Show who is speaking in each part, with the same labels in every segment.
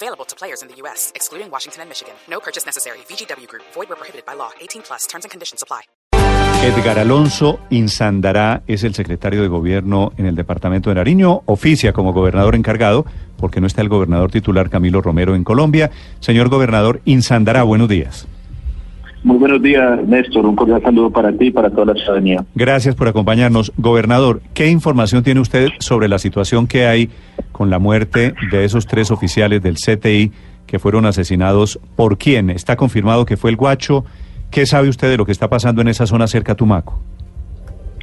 Speaker 1: Available to players in the U.S., excluding Washington and Michigan. No purchase necessary. VGW Group. Void where prohibited by law. 18 plus. Terms and conditions apply.
Speaker 2: Edgar Alonso Insandará es el secretario de gobierno en el departamento de Nariño, oficia como gobernador encargado, porque no está el gobernador titular Camilo Romero en Colombia. Señor gobernador Insandará, buenos días.
Speaker 3: Muy buenos días, Néstor. Un cordial saludo para ti y para toda la ciudadanía.
Speaker 2: Gracias por acompañarnos. Gobernador, ¿qué información tiene usted sobre la situación que hay con la muerte de esos tres oficiales del CTI que fueron asesinados? ¿Por quién? ¿Está confirmado que fue el Guacho? ¿Qué sabe usted de lo que está pasando en esa zona cerca a Tumaco?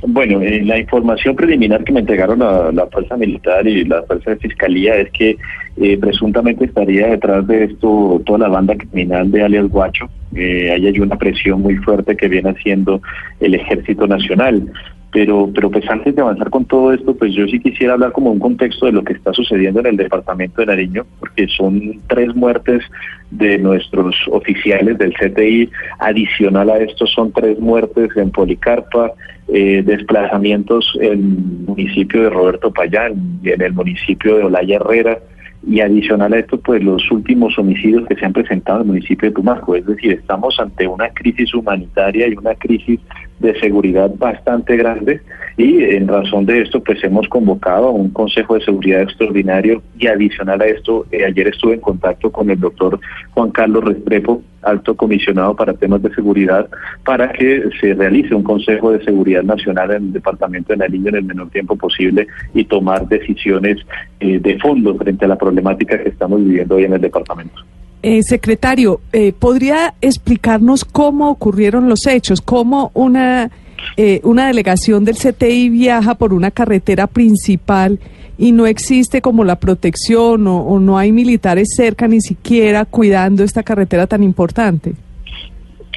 Speaker 3: Bueno, eh, la información preliminar que me entregaron la, la, Fuerza Militar y la Fuerza de Fiscalía es que eh, presuntamente estaría detrás de esto toda la banda criminal de alias Guacho. Eh, ahí hay una presión muy fuerte que viene haciendo el Ejército Nacional. Pero, pero pues antes de avanzar con todo esto, pues yo sí quisiera hablar como un contexto de lo que está sucediendo en el departamento de Nariño, porque son tres muertes de nuestros oficiales del CTI. Adicional a esto son tres muertes en Policarpa, eh, desplazamientos en el municipio de Roberto Payán en el municipio de Olaya Herrera y adicional a esto, pues los últimos homicidios que se han presentado en el municipio de Tumaco. Es decir, estamos ante una crisis humanitaria y una crisis de seguridad bastante grande y en razón de esto, pues hemos convocado a un Consejo de Seguridad Extraordinario y adicional a esto, eh, ayer estuve en contacto con el doctor Juan Carlos Restrepo, alto comisionado para temas de seguridad, para que se realice un Consejo de Seguridad Nacional en el Departamento de Nariño en el menor tiempo posible y tomar decisiones eh, de fondo frente a la problemática que estamos viviendo hoy en el departamento.
Speaker 4: Eh, secretario, eh, ¿podría explicarnos cómo ocurrieron los hechos? ¿Cómo una, eh, una delegación del CTI viaja por una carretera principal y no existe como la protección o, o no hay militares cerca ni siquiera cuidando esta carretera tan importante?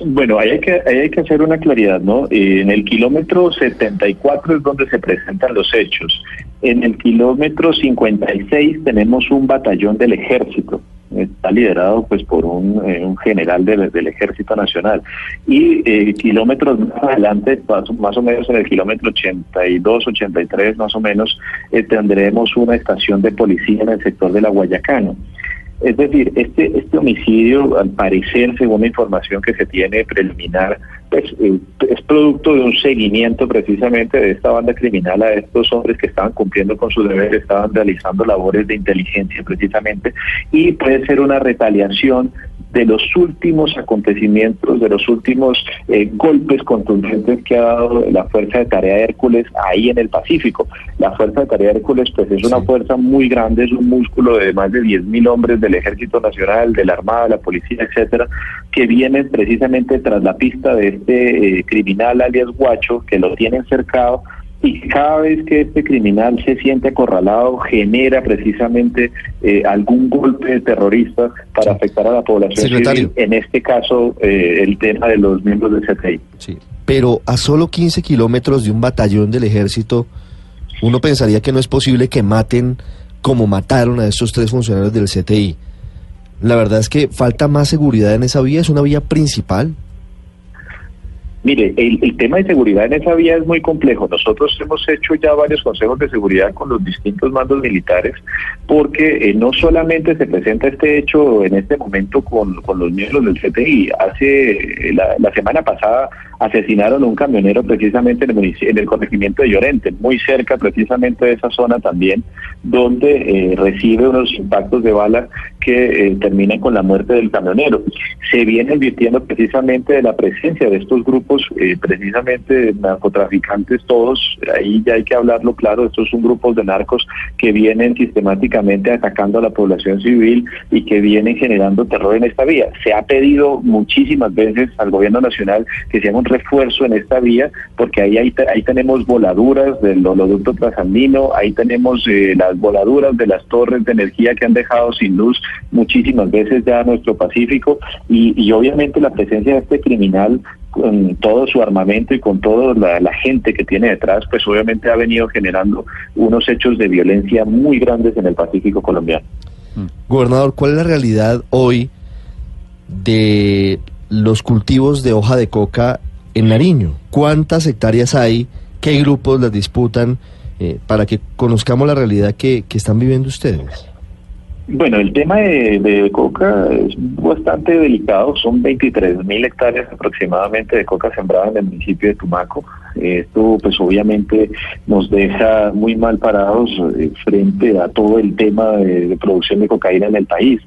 Speaker 3: Bueno, ahí hay que, ahí hay que hacer una claridad, ¿no? Eh, en el kilómetro 74 es donde se presentan los hechos. En el kilómetro 56 tenemos un batallón del ejército. Está liderado pues por un, eh, general de, del Ejército Nacional. Y eh, kilómetros más adelante, más, más, o menos en el kilómetro 82, 83 más o menos, eh, tendremos una estación de policía en el sector de la Guayacano. Es decir, este, este homicidio, al parecer, según la información que se tiene preliminar, pues eh, es producto de un seguimiento precisamente de esta banda criminal a estos hombres que estaban cumpliendo con sus deberes, estaban realizando labores de inteligencia precisamente, y puede ser una retaliación de los últimos acontecimientos, de los últimos eh, golpes contundentes que ha dado la Fuerza de Tarea Hércules ahí en el Pacífico. La Fuerza de Tarea Hércules pues es una fuerza muy grande, es un músculo de más de 10.000 hombres del Ejército Nacional, de la Armada, de la Policía, etcétera, que vienen precisamente tras la pista de este eh, criminal alias Guacho, que lo tienen cercado y cada vez que este criminal se siente acorralado genera precisamente eh, algún golpe terrorista para afectar a la población civil, en este caso eh, el tema de los miembros del CTI.
Speaker 5: Sí, pero a solo 15 kilómetros de un batallón del ejército, uno pensaría que no es posible que maten como mataron a estos tres funcionarios del CTI. La verdad es que falta más seguridad en esa vía, es una vía principal.
Speaker 3: Mire, el, tema de seguridad en esa vía es muy complejo. Nosotros hemos hecho ya varios consejos de seguridad con los distintos mandos militares, porque eh, no solamente se presenta este hecho en este momento con, con los miembros del CTI. Hace eh, la, semana pasada asesinaron un camionero precisamente en el, en el corregimiento de Llorente, muy cerca precisamente de esa zona también, donde eh, recibe unos impactos de bala que terminan con la muerte del camionero. Se viene advirtiendo precisamente de la presencia de estos grupos eh, precisamente narcotraficantes todos, ahí ya hay que hablarlo claro, estos son grupos de narcos que vienen sistemáticamente atacando a la población civil y que vienen generando terror en esta vía. Se ha pedido muchísimas veces al gobierno nacional que se haga un refuerzo en esta vía, porque ahí, ahí, ahí tenemos voladuras del oleoducto trasandino, ahí tenemos eh, las voladuras de las torres de energía que han dejado sin luz muchísimas veces ya nuestro Pacífico, y, obviamente la presencia de este criminal con todo su armamento y con toda la, la, gente que tiene detrás, pues obviamente ha venido generando unos hechos de violencia muy grandes en el Pacífico colombiano.
Speaker 5: Gobernador, ¿cuál es la realidad hoy de los cultivos de hoja de coca en Nariño? ¿Cuántas hectáreas hay? ¿Qué grupos las disputan? Eh, para que conozcamos la realidad que, que están viviendo ustedes.
Speaker 3: Bueno, el tema de, coca es bastante delicado. Son 23 mil hectáreas aproximadamente de coca sembrada en el municipio de Tumaco. Esto, pues obviamente, nos deja muy mal parados eh, frente a todo el tema de, producción de cocaína en el país.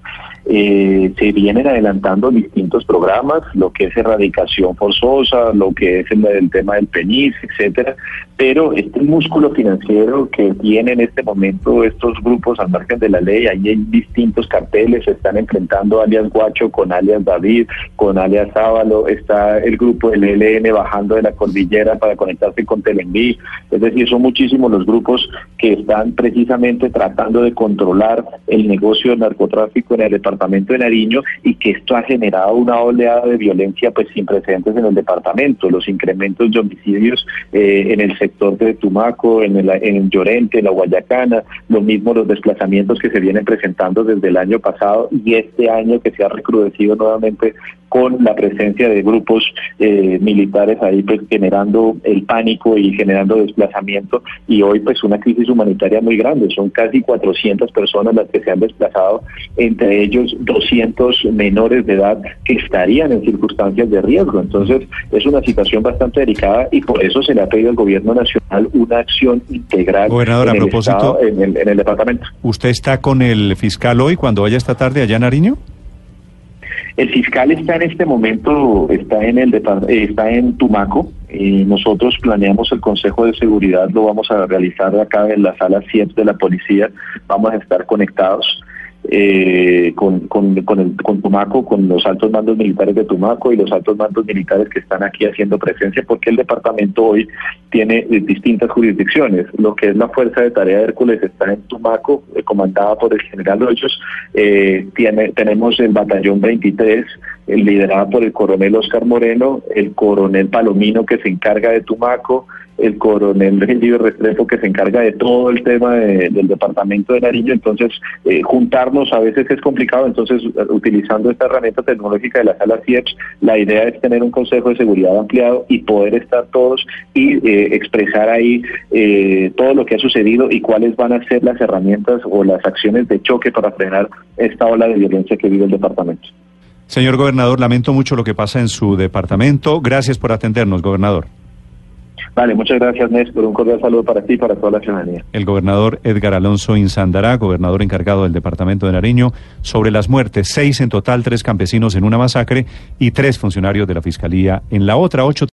Speaker 3: Eh, se vienen adelantando distintos programas, lo que es erradicación forzosa, lo que es el, tema del PENIS, etcétera, pero este músculo financiero que tienen en este momento estos grupos al margen de la ley, ahí hay distintos carteles, se están enfrentando alias Guacho con alias David, con alias Sábalo, está el grupo del ELN bajando de la cordillera para conectarse con Telenví, es decir, son muchísimos los grupos que están precisamente tratando de controlar el negocio del narcotráfico en el departamento de Nariño y que esto ha generado una oleada de violencia pues sin precedentes en el departamento, los incrementos de homicidios eh, en el sector de Tumaco, en el, en Llorente, en la Guayacana, lo mismo los desplazamientos que se vienen presentando desde el año pasado y este año que se ha recrudecido nuevamente con la presencia de grupos eh, militares ahí pues generando el pánico y generando desplazamiento. Y hoy pues una crisis humanitaria muy grande, son casi 400 personas las que se han desplazado, entre ellos 200 menores de edad que estarían en circunstancias de riesgo, entonces es una situación bastante delicada y por eso se le ha pedido al gobierno nacional una acción integral
Speaker 2: Gobernador,
Speaker 3: en,
Speaker 2: a propósito,
Speaker 3: estado, en, el, en el departamento.
Speaker 2: ¿Usted está con el fiscal hoy cuando vaya esta tarde allá en Nariño?
Speaker 3: El fiscal está en este momento, está en el está en Tumaco. Eh, nosotros planeamos el Consejo de Seguridad, lo vamos a realizar acá en la sala 7 de la policía. Vamos a estar conectados eh, con, con, con, el, con Tumaco, con los altos mandos militares de Tumaco y los altos mandos militares que están aquí haciendo presencia, porque el departamento hoy tiene eh, distintas jurisdicciones. Lo que es la Fuerza de Tarea de Hércules está en Tumaco, eh, comandada por el general Hoyos. Eh, tiene, tenemos el batallón 23, el liderado por el coronel Oscar Moreno, el coronel Palomino que se encarga de Tumaco, el coronel Regilio Restrepo que se encarga de todo el tema de, del departamento de Nariño, entonces eh, juntarnos a veces es complicado, entonces utilizando esta herramienta tecnológica de la sala CIEPS, la idea es tener un consejo de seguridad ampliado y poder estar todos y eh, expresar ahí eh, todo lo que ha sucedido y cuáles van a ser las herramientas o las acciones de choque para frenar esta ola de violencia que vive el departamento.
Speaker 2: Señor gobernador, lamento mucho lo que pasa en su departamento. Gracias por atendernos, gobernador.
Speaker 3: Vale, muchas gracias Néstor. Un cordial saludo para ti y para toda la ciudadanía.
Speaker 2: El gobernador Edgar Alonso Insandará, gobernador encargado del departamento de Nariño, sobre las muertes, seis en total, tres campesinos en una masacre y tres funcionarios de la Fiscalía en la otra, ocho